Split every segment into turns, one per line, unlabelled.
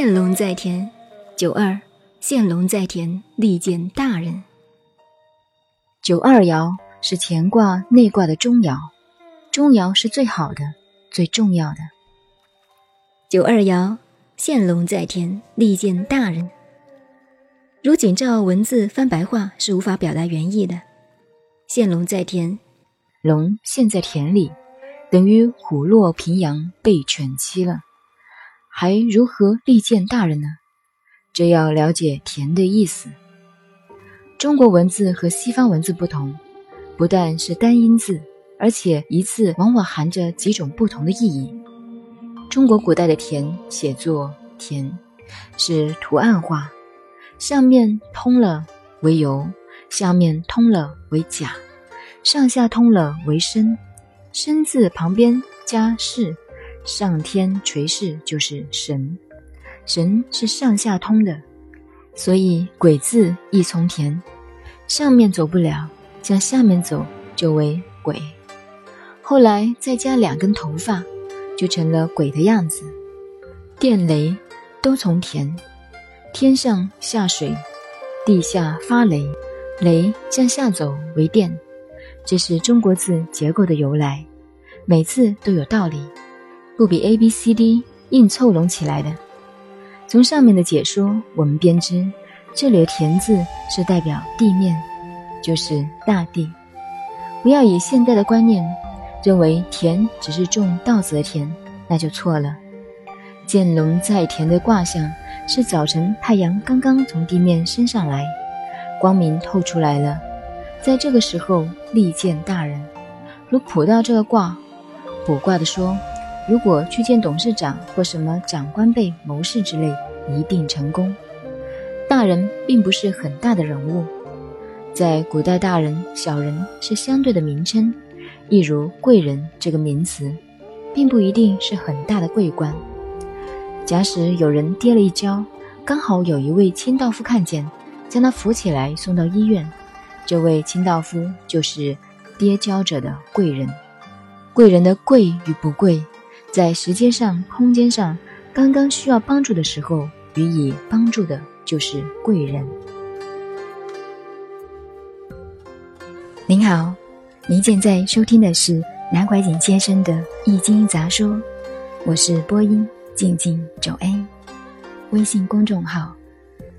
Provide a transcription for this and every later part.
现龙在田，九二，现龙在田，利见大人。
九二爻是乾卦内卦的中爻，中爻是最好的、最重要的。
九二爻，现龙在田，利见大人。如仅照文字翻白话是无法表达原意的。现龙在田，
龙现在田里，等于虎落平阳被犬欺了，还如何利见大人呢？这要了解田的意思。中国文字和西方文字不同，不但是单音字，而且一字往往含着几种不同的意义。中国古代的田写作田，是图案化。上面通了为由，下面通了为甲，上下通了为身。身字旁边加是，上天垂视就是神。神是上下通的，所以鬼字亦从田，上面走不了，向下面走就为鬼。后来再加两根头发，就成了鬼的样子。电雷都从田。天上下水，地下发雷，雷向下走为电，这是中国字结构的由来，每次都有道理，不比 A B C D 硬凑拢起来的。从上面的解说，我们便知这里的田字是代表地面，就是大地。不要以现代的观念认为田只是种稻子的田，那就错了。见龙在田的卦象。是早晨，太阳刚刚从地面升上来，光明透出来了。在这个时候，利见大人。如卜到这个卦，卜卦的说，如果去见董事长或什么长官辈谋士之类，一定成功。大人并不是很大的人物，在古代，大人、小人是相对的名称，一如贵人这个名词，并不一定是很大的贵官。假使有人跌了一跤，刚好有一位清道夫看见，将他扶起来送到医院。这位清道夫就是跌跤者的贵人。贵人的贵与不贵，在时间上、空间上，刚刚需要帮助的时候，予以帮助的就是贵人。
您好，您现在收听的是南怀瑾先生的《易经杂说》，我是播音。静静九 A，微信公众号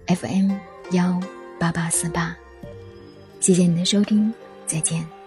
FM 幺八八四八，谢谢您的收听，再见。